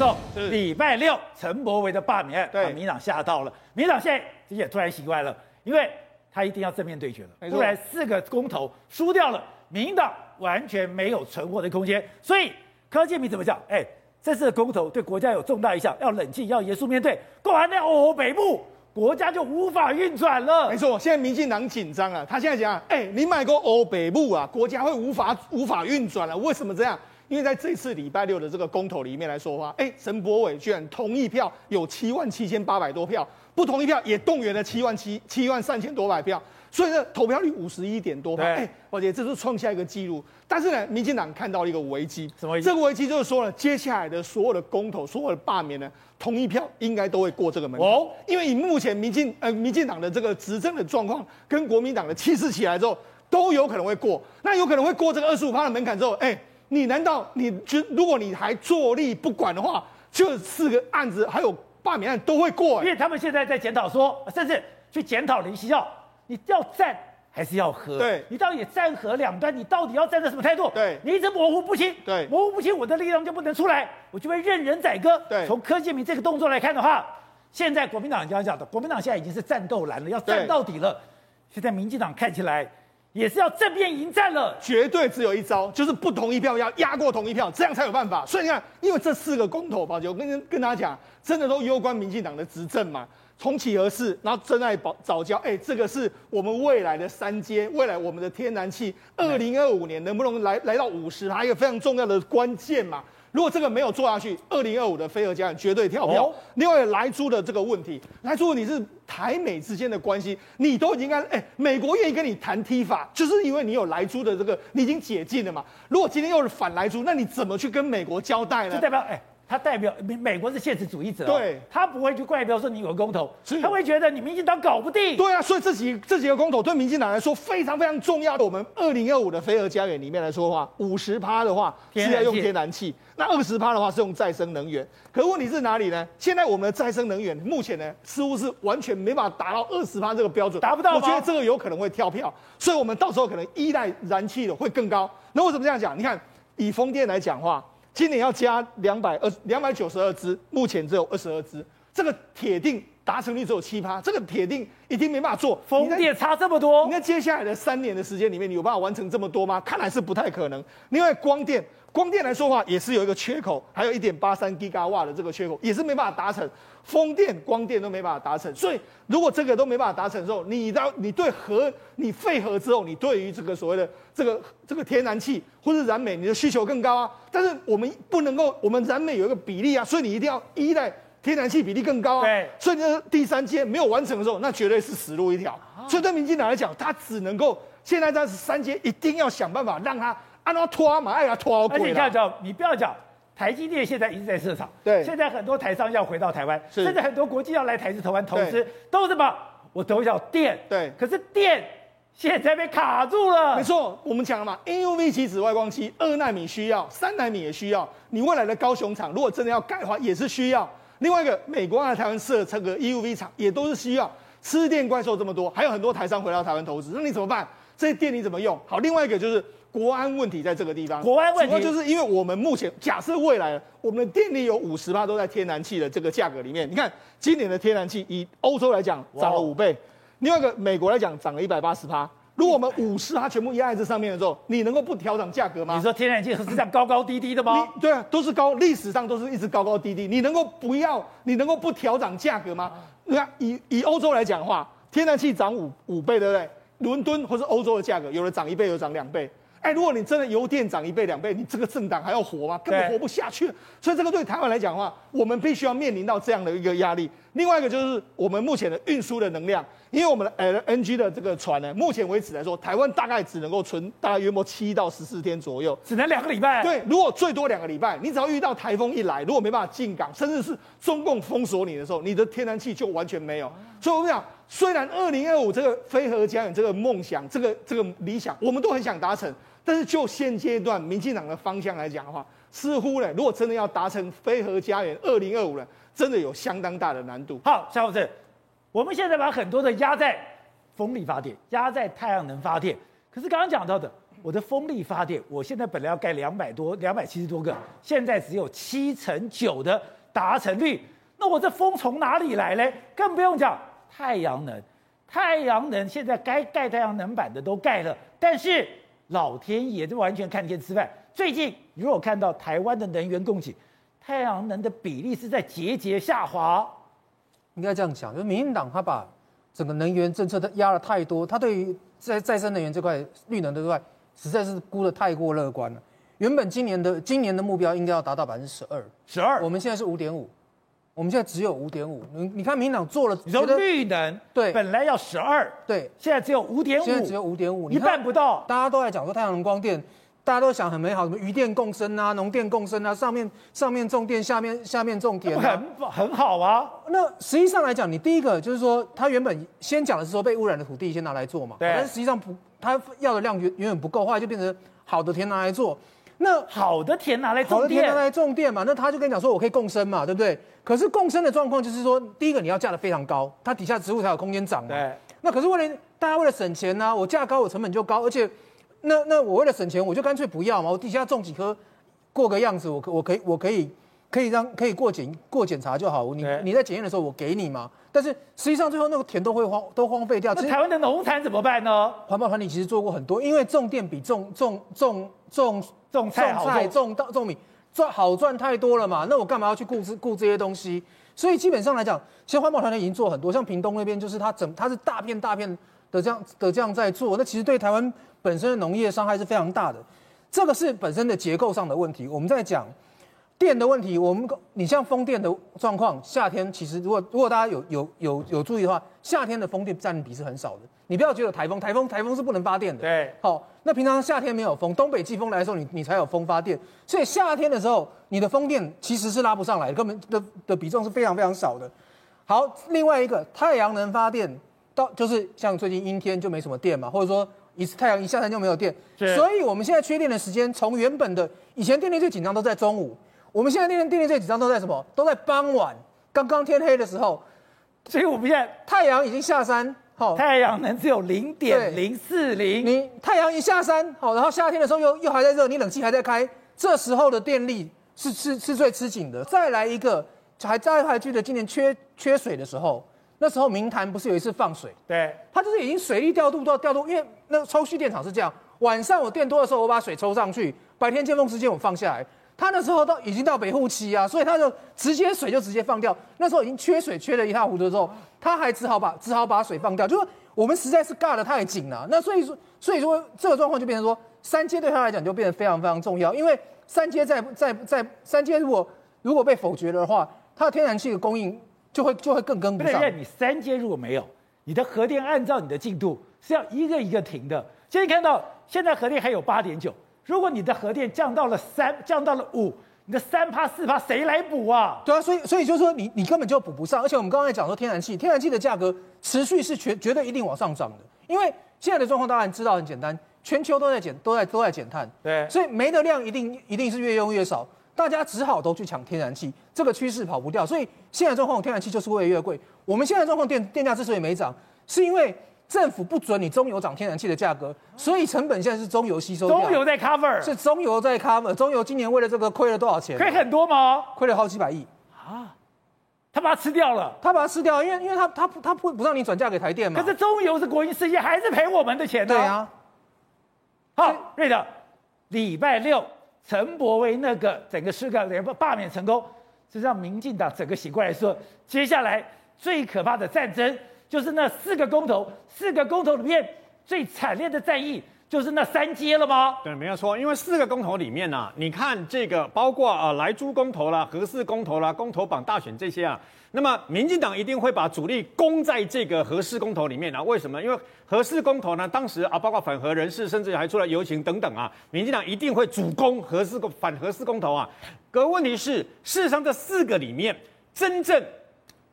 走，礼拜六陈柏惟的罢免案，把民进党吓到了。民进党现在也突然习惯了，因为他一定要正面对决了，不然四个公投输掉了，民进党完全没有存活的空间。所以柯建铭怎么讲？哎，这次的公投对国家有重大影响，要冷静，要严肃面对。过完那哦北部。国家就无法运转了。没错，现在民进党紧张啊，他现在讲，哎、欸，你买个欧北部啊，国家会无法无法运转了。为什么这样？因为在这次礼拜六的这个公投里面来说的话，哎、欸，陈柏伟居然同意票有七万七千八百多票，不同意票也动员了七万七七万三千多百票。所以呢，投票率五十一点多，哎，我觉得这是创下一个记录。但是呢，民进党看到了一个危机，什么危机？这个危机就是说呢，接下来的所有的公投、所有的罢免呢，同意票应该都会过这个门槛。哦，因为以目前民进呃民进党的这个执政的状况，跟国民党的气势起来之后，都有可能会过。那有可能会过这个二十五趴的门槛之后，哎，你难道你就如果你还坐立不管的话，这四个案子还有罢免案都会过？因为他们现在在检讨说，甚至去检讨林锡耀。你要战还是要和？对，你到底战和两端，你到底要站在什么态度？对，你一直模糊不清。对，模糊不清，我的力量就不能出来，我就会任人宰割。对，从柯建铭这个动作来看的话，现在国民党这样讲的，国民党现在已经是战斗蓝了，要战到底了。现在民进党看起来也是要正面迎战了，绝对只有一招，就是不同意票要压过同意票，这样才有办法。所以你看，因为这四个公投，宝杰，我跟跟大家讲，真的都攸关民进党的执政嘛。重启核四，然后珍爱保早教，哎，这个是我们未来的三阶，未来我们的天然气，二零二五年能不能来来到五十，还有一个非常重要的关键嘛。如果这个没有做下去，二零二五的飞蛾家园绝对跳票。哦、另外莱猪的这个问题，莱猪你是台美之间的关系，你都已经跟哎，美国愿意跟你谈 TIFA，就是因为你有莱猪的这个，你已经解禁了嘛。如果今天又是反莱猪，那你怎么去跟美国交代呢？就代表哎。他代表美美国是现实主义者，对，他不会去怪标说你有个公投，他会觉得你民进党搞不定。对啊，所以这几这几个公投对民进党来说非常非常重要的。我们二零二五的飞蛾家园里面来说的话，五十趴的话是要用天然气，那二十趴的话是用再生能源。可问题是哪里呢？现在我们的再生能源目前呢，似乎是完全没办法达到二十趴这个标准，达不到。我觉得这个有可能会跳票，所以我们到时候可能依赖燃气的会更高。那为什么这样讲？你看以风电来讲话。今年要加两百二两百九十二只，目前只有二十二只，这个铁定达成率只有七趴，这个铁定一定没办法做。风电差这么多，你看接下来的三年的时间里面，你有办法完成这么多吗？看来是不太可能。另外光电。光电来说的话，也是有一个缺口，还有一点八三吉瓦的这个缺口，也是没办法达成。风电、光电都没办法达成，所以如果这个都没办法达成之后，你到你对核，你废核之后，你对于这个所谓的这个这个天然气或者燃煤，你的需求更高啊。但是我们不能够，我们燃煤有一个比例啊，所以你一定要依赖天然气比例更高啊。对，所以呢，第三阶没有完成的时候，那绝对是死路一条。所以对民进党来讲，他只能够现在在三阶一定要想办法让他。按照拖嘛，哎呀拖好，而且你看，讲你不要讲，台积电现在一直在设厂，对，现在很多台商要回到台湾，甚至很多国际要来台资投湾投资，都是什么？我投小电，对，可是电现在被卡住了。没错，我们讲了嘛，N U V 级紫外光机，二纳米需要，三纳米也需要。你未来的高雄厂，如果真的要改的话，也是需要。另外一个，美国在台湾设这个 EUV 厂，也都是需要。吃电怪兽这么多，还有很多台商回到台湾投资，那你怎么办？这些电你怎么用？好，另外一个就是。国安问题在这个地方，国安问题主要就是因为我们目前假设未来我们的电力有五十趴都在天然气的这个价格里面。你看今年的天然气以欧洲来讲涨了五倍，另外一个美国来讲涨了一百八十趴。如果我们五十它全部压在这上面的时候，你能够不调整价格吗？你说天然气是这样高高低低的吗？对啊，都是高，历史上都是一直高高低低。你能够不要？你能够不调整价格吗？你看以以欧洲来讲的话，天然气涨五五倍，对不对？伦敦或是欧洲的价格，有的涨一倍，有的涨两倍。哎，如果你真的油电涨一倍两倍，你这个政党还要活吗？根本活不下去。所以这个对台湾来讲的话，我们必须要面临到这样的一个压力。另外一个就是我们目前的运输的能量，因为我们的 LNG 的这个船呢，目前为止来说，台湾大概只能够存大概约莫七到十四天左右，只能两个礼拜。对，如果最多两个礼拜，你只要遇到台风一来，如果没办法进港，甚至是中共封锁你的时候，你的天然气就完全没有。所以我们讲，虽然二零二五这个飞核家园这个梦想，这个这个理想，我们都很想达成。但是就现阶段民进党的方向来讲的话，似乎呢，如果真的要达成非核家园二零二五呢，真的有相当大的难度。好，夏博士，我们现在把很多的压在风力发电，压在太阳能发电。可是刚刚讲到的，我的风力发电，我现在本来要盖两百多、两百七十多个，现在只有七成九的达成率。那我这风从哪里来嘞？更不用讲太阳能，太阳能现在该盖太阳能板的都盖了，但是老天爷就完全看天吃饭。最近如果看到台湾的能源供给，太阳能的比例是在节节下滑。应该这样讲，就是民进党他把整个能源政策他压了太多，他对于在再生能源这块、绿能这块，实在是估的太过乐观了。原本今年的今年的目标应该要达到百分之十二，十二，我们现在是五点五，我们现在只有五点五。你你看，民进党做了，你说绿能对，本来要十二，对，现在只有五点五，现在只有五点五，一半不到。大家都在讲说太阳能光电。大家都想很美好，什么渔电共生啊，农电共生啊，上面上面种电，下面下面种田，很很好啊。那实际上来讲，你第一个就是说，他原本先讲的是说被污染的土地先拿来做嘛，对。但是实际上不，他要的量远远远不够，后来就变成好的田拿来做。那好的田拿来种电，好的田拿来种电嘛，那他就跟你讲说，我可以共生嘛，对不对？可是共生的状况就是说，第一个你要价的非常高，它底下植物才有空间长嘛。对。那可是为了大家为了省钱呢、啊，我价高，我成本就高，而且。那那我为了省钱，我就干脆不要嘛，我底下种几棵，过个样子，我可我可以我可以可以让可以过检过检查就好。你你在检验的时候我给你嘛，但是实际上最后那个田都会荒都荒废掉。那台湾的农产怎么办呢？环保团体其实做过很多，因为种电比种种种种种菜好种种稻种米赚好赚太多了嘛。那我干嘛要去顾这顾这些东西？所以基本上来讲，其实环保团体已经做很多，像屏东那边就是它整它是大片大片的这样的这样在做。那其实对台湾。本身的农业伤害是非常大的，这个是本身的结构上的问题。我们在讲电的问题，我们你像风电的状况，夏天其实如果如果大家有有有有注意的话，夏天的风电占比是很少的。你不要觉得台风，台风台风是不能发电的。对，好，那平常夏天没有风，东北季风来的时候，你你才有风发电。所以夏天的时候，你的风电其实是拉不上来，根本的的比重是非常非常少的。好，另外一个太阳能发电，到就是像最近阴天就没什么电嘛，或者说。一次太阳一下山就没有电，所以我们现在缺电的时间从原本的以前电力最紧张都在中午，我们现在电电力最紧张都在什么？都在傍晚，刚刚天黑的时候。所以我们现在太阳已经下山，好，太阳能只有零点零四零。你太阳一下山，好，然后夏天的时候又又还在热，你冷气还在开，这时候的电力是吃吃最吃紧的。再来一个，还再还记得今年缺缺水的时候。那时候明潭不是有一次放水？对，它就是已经水力调度到调度，因为那抽蓄电厂是这样，晚上我电多的时候我把水抽上去，白天尖峰时间我放下来。他那时候到已经到北户期啊，所以他就直接水就直接放掉。那时候已经缺水缺得一塌糊涂的时候，他还只好把只好把水放掉，就是我们实在是尬得太紧了。那所以说所以说这个状况就变成说三阶对他来讲就变得非常非常重要，因为三阶在在在三阶如果如果被否决的话，它的天然气的供应。就会就会更跟不上。对，你三阶如果没有，你的核电按照你的进度是要一个一个停的。现在看到现在核电还有八点九，如果你的核电降到了三，降到了五，你的三趴四趴谁来补啊？对啊，所以所以就是说你你根本就补不上。而且我们刚才讲说天然气，天然气的价格持续是绝绝对一定往上涨的，因为现在的状况大家知道很简单，全球都在减都在都在减碳，对，所以煤的量一定一定是越用越少。大家只好都去抢天然气，这个趋势跑不掉，所以现在状况天然气就是会越来越贵。我们现在状况电电价之所以没涨，是因为政府不准你中油涨天然气的价格，所以成本现在是中油吸收。中油在 cover，是中油在 cover。中油今年为了这个亏了多少钱？亏很多吗？亏了好几百亿啊！他把它吃掉了，他把它吃掉，因为因为他他他不不让你转嫁给台电嘛。可是中油是国营事业，还是赔我们的钱呢？对啊。好，瑞德，礼拜六。陈柏威那个整个事个连罢免成功，是让民进党整个醒过来说，接下来最可怕的战争就是那四个公投，四个公投里面最惨烈的战役就是那三阶了吗？对，没有错，因为四个公投里面呢、啊，你看这个包括啊莱猪公投啦、核四公投啦、公投榜大选这些啊。那么，民进党一定会把主力攻在这个核四公投里面啊？为什么？因为核四公投呢，当时啊，包括反核人士，甚至还出来游行等等啊，民进党一定会主攻核四公反核四公投啊。可问题是，事实上这四个里面，真正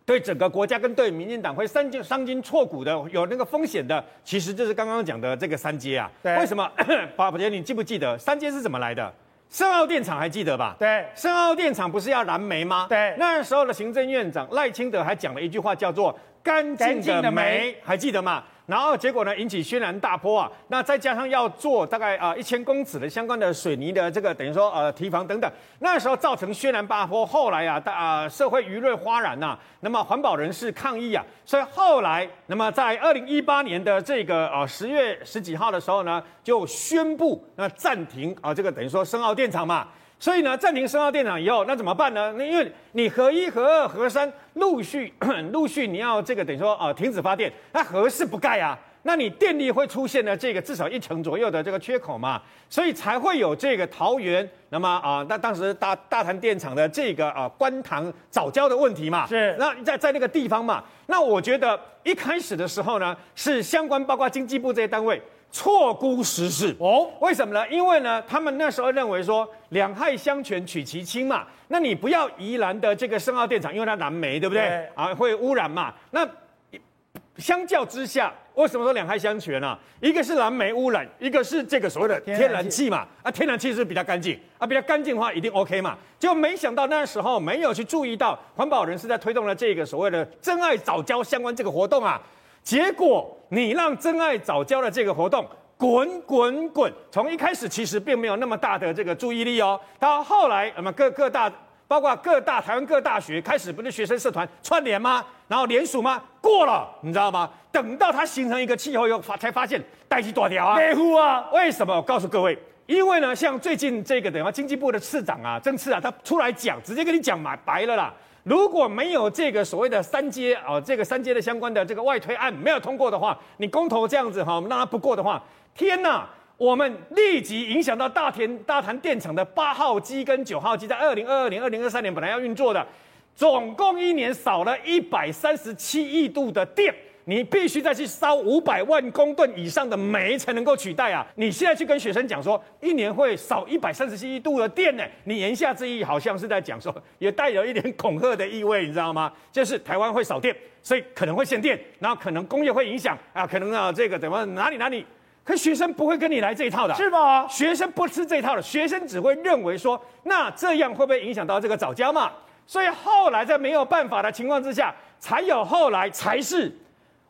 对整个国家跟对民进党会伤筋伤筋错骨的，有那个风险的，其实就是刚刚讲的这个三阶啊。对。为什么？宝杰，你记不记得三阶是怎么来的？深澳电厂还记得吧？对，深澳电厂不是要燃煤吗？对，那时候的行政院长赖清德还讲了一句话，叫做“干净的煤”，还记得吗？然后结果呢引起轩然大波啊，那再加上要做大概啊一千公尺的相关的水泥的这个等于说呃堤防等等，那时候造成轩然大波，后来啊大啊社会舆论哗然呐，那么环保人士抗议啊，所以后来那么在二零一八年的这个呃十月十几号的时候呢，就宣布那暂停啊这个等于说深澳电厂嘛。所以呢，暂停深澳电厂以后，那怎么办呢？那因为你核一、核二、核三陆续 陆续你要这个等于说啊、呃、停止发电，那核四不盖啊，那你电力会出现了这个至少一成左右的这个缺口嘛，所以才会有这个桃园那么啊、呃，那当时大大潭电厂的这个啊观塘早教的问题嘛，是那在在那个地方嘛，那我觉得一开始的时候呢，是相关包括经济部这些单位。错估时势哦，为什么呢？因为呢，他们那时候认为说两害相权取其轻嘛，那你不要宜兰的这个深澳电厂，因为它燃煤，对不对？对啊，会污染嘛。那相较之下，为什么说两害相权呢、啊？一个是燃煤污染，一个是这个所谓的天然气嘛。啊，天然气是比较干净啊，比较干净的话一定 OK 嘛。就没想到那时候没有去注意到环保人士在推动了这个所谓的真爱早教相关这个活动啊。结果你让珍爱早教的这个活动滚滚滚，从一开始其实并没有那么大的这个注意力哦，到后来那么各各大包括各大台湾各大学开始不是学生社团串联吗？然后联署吗？过了，你知道吗？等到它形成一个气候以后发才发现代志大条啊，维护啊，为什么？我告诉各位，因为呢，像最近这个等于经济部的次长啊，政次啊，他出来讲，直接跟你讲嘛，白了啦。如果没有这个所谓的三阶啊，这个三阶的相关的这个外推案没有通过的话，你公投这样子哈，我们让它不过的话，天呐，我们立即影响到大田大潭电厂的八号机跟九号机，在二零二二年、二零二三年本来要运作的，总共一年少了一百三十七亿度的电。你必须再去烧五百万公吨以上的煤才能够取代啊！你现在去跟学生讲说，一年会少一百三十七亿度的电呢？你言下之意好像是在讲说，也带有一点恐吓的意味，你知道吗？就是台湾会少电，所以可能会限电，然后可能工业会影响啊，可能啊这个怎么哪里哪里？可学生不会跟你来这一套的，是吗？学生不吃这一套的，学生只会认为说，那这样会不会影响到这个早教嘛？所以后来在没有办法的情况之下，才有后来才是。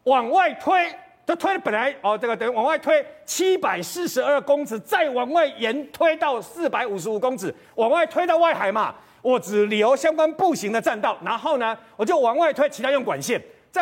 往外推，就推本来哦，这个等于往外推七百四十二公尺，再往外延推到四百五十五公尺，往外推到外海嘛。我只留相关步行的栈道，然后呢，我就往外推，其他用管线。这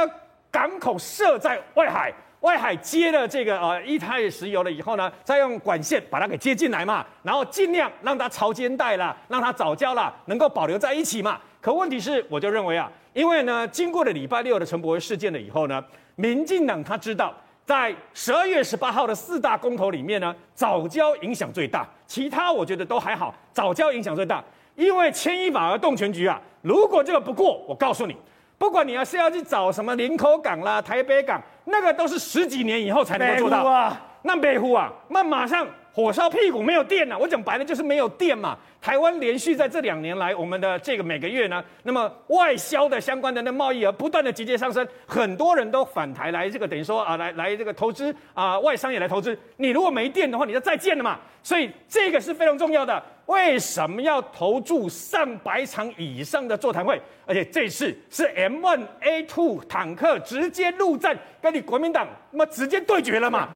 港口设在外海，外海接了这个呃液态石油了以后呢，再用管线把它给接进来嘛，然后尽量让它潮间带啦，让它早交啦能够保留在一起嘛。可问题是，我就认为啊，因为呢，经过了礼拜六的陈柏惟事件了以后呢。民进党他知道，在十二月十八号的四大公投里面呢，早教影响最大，其他我觉得都还好，早教影响最大，因为牵一发而动全局啊。如果这个不过，我告诉你，不管你要是要去找什么林口港啦、台北港，那个都是十几年以后才能够做到啊。那北湖啊，那马上。火烧屁股没有电了，我讲白了就是没有电嘛。台湾连续在这两年来，我们的这个每个月呢，那么外销的相关的那贸易额不断的节节上升，很多人都返台来这个等于说啊，来来这个投资啊，外商也来投资。你如果没电的话，你就再见了嘛。所以这个是非常重要的。为什么要投注上百场以上的座谈会？而且这次是 M1A2 坦克直接陆战，跟你国民党那么直接对决了嘛？